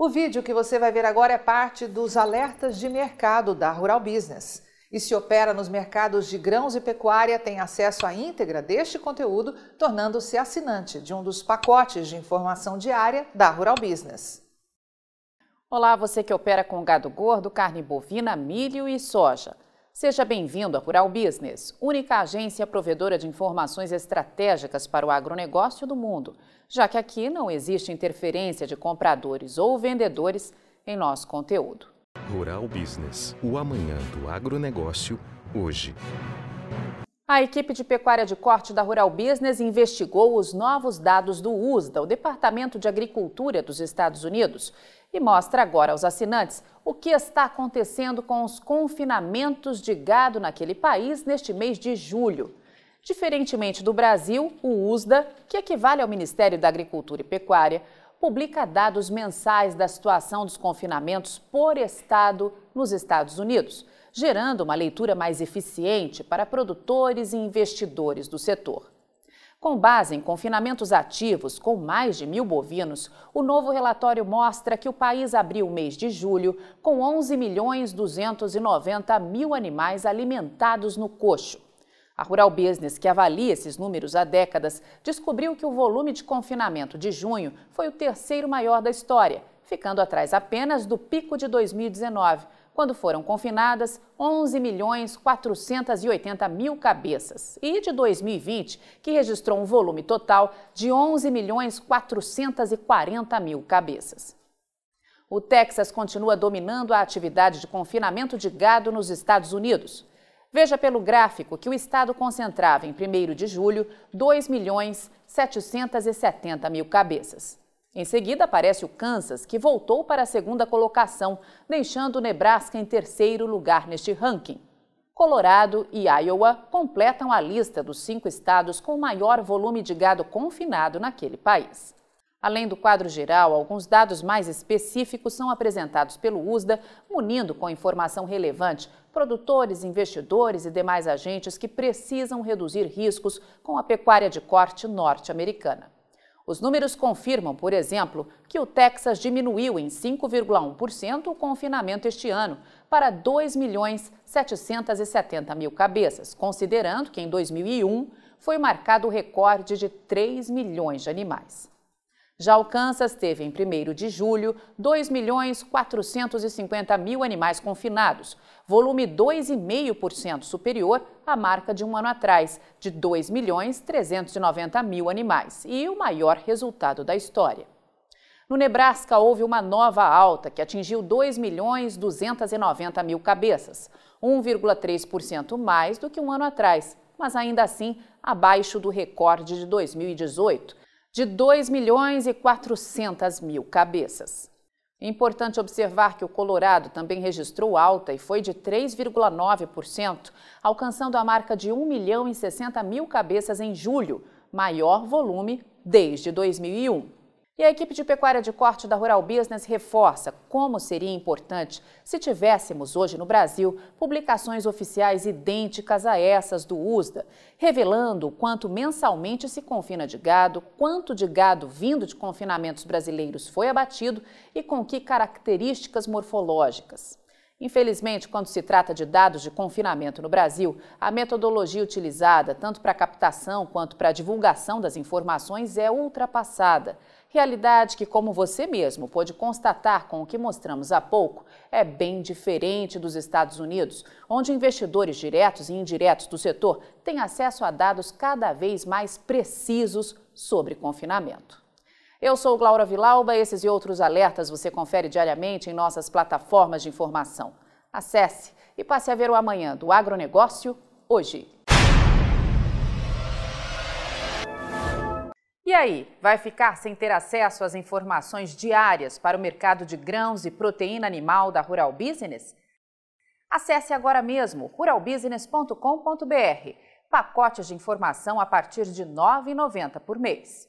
O vídeo que você vai ver agora é parte dos alertas de mercado da Rural Business. E se opera nos mercados de grãos e pecuária, tem acesso à íntegra deste conteúdo, tornando-se assinante de um dos pacotes de informação diária da Rural Business. Olá, você que opera com gado gordo, carne bovina, milho e soja. Seja bem-vindo à Rural Business, única agência provedora de informações estratégicas para o agronegócio do mundo, já que aqui não existe interferência de compradores ou vendedores em nosso conteúdo. Rural Business, o amanhã do agronegócio, hoje. A equipe de pecuária de corte da Rural Business investigou os novos dados do USDA, o Departamento de Agricultura dos Estados Unidos, e mostra agora aos assinantes o que está acontecendo com os confinamentos de gado naquele país neste mês de julho. Diferentemente do Brasil, o USDA, que equivale ao Ministério da Agricultura e Pecuária, publica dados mensais da situação dos confinamentos por estado nos Estados Unidos, gerando uma leitura mais eficiente para produtores e investidores do setor. Com base em confinamentos ativos com mais de mil bovinos, o novo relatório mostra que o país abriu o mês de julho com 11 milhões 290 mil animais alimentados no coxo. A Rural Business, que avalia esses números há décadas, descobriu que o volume de confinamento de junho foi o terceiro maior da história, ficando atrás apenas do pico de 2019, quando foram confinadas 11 milhões 480 mil cabeças, e de 2020, que registrou um volume total de 11 milhões 440 mil cabeças. O Texas continua dominando a atividade de confinamento de gado nos Estados Unidos. Veja pelo gráfico que o estado concentrava em 1 de julho 2 milhões 770 mil cabeças. Em seguida aparece o Kansas, que voltou para a segunda colocação, deixando Nebraska em terceiro lugar neste ranking. Colorado e Iowa completam a lista dos cinco estados com maior volume de gado confinado naquele país. Além do quadro geral, alguns dados mais específicos são apresentados pelo USDA, munindo com informação relevante produtores, investidores e demais agentes que precisam reduzir riscos com a pecuária de corte norte-americana. Os números confirmam, por exemplo, que o Texas diminuiu em 5,1% o confinamento este ano para 2 milhões 770 mil cabeças, considerando que em 2001 foi marcado o recorde de 3 milhões de animais. Já o Kansas teve em 1 de julho 2 milhões 450 mil animais confinados, volume 2,5% superior à marca de um ano atrás, de 2 milhões 390 mil animais, e o maior resultado da história. No Nebraska, houve uma nova alta que atingiu 2 milhões 290 mil cabeças, 1,3% mais do que um ano atrás, mas ainda assim abaixo do recorde de 2018, de 2 milhões e 400 mil cabeças. Importante observar que o Colorado também registrou alta e foi de 3,9%, alcançando a marca de 1 milhão e 60 mil cabeças em julho, maior volume desde 2001. E a equipe de pecuária de corte da Rural Business reforça como seria importante se tivéssemos hoje no Brasil publicações oficiais idênticas a essas do USDA, revelando quanto mensalmente se confina de gado, quanto de gado vindo de confinamentos brasileiros foi abatido e com que características morfológicas. Infelizmente, quando se trata de dados de confinamento no Brasil, a metodologia utilizada, tanto para captação quanto para divulgação das informações, é ultrapassada. Realidade que, como você mesmo pôde constatar com o que mostramos há pouco, é bem diferente dos Estados Unidos, onde investidores diretos e indiretos do setor têm acesso a dados cada vez mais precisos sobre confinamento. Eu sou Glaura Vilauba, esses e outros alertas você confere diariamente em nossas plataformas de informação. Acesse e passe a ver o amanhã do agronegócio hoje. E aí, vai ficar sem ter acesso às informações diárias para o mercado de grãos e proteína animal da Rural Business? Acesse agora mesmo ruralbusiness.com.br. Pacotes de informação a partir de R$ 9,90 por mês.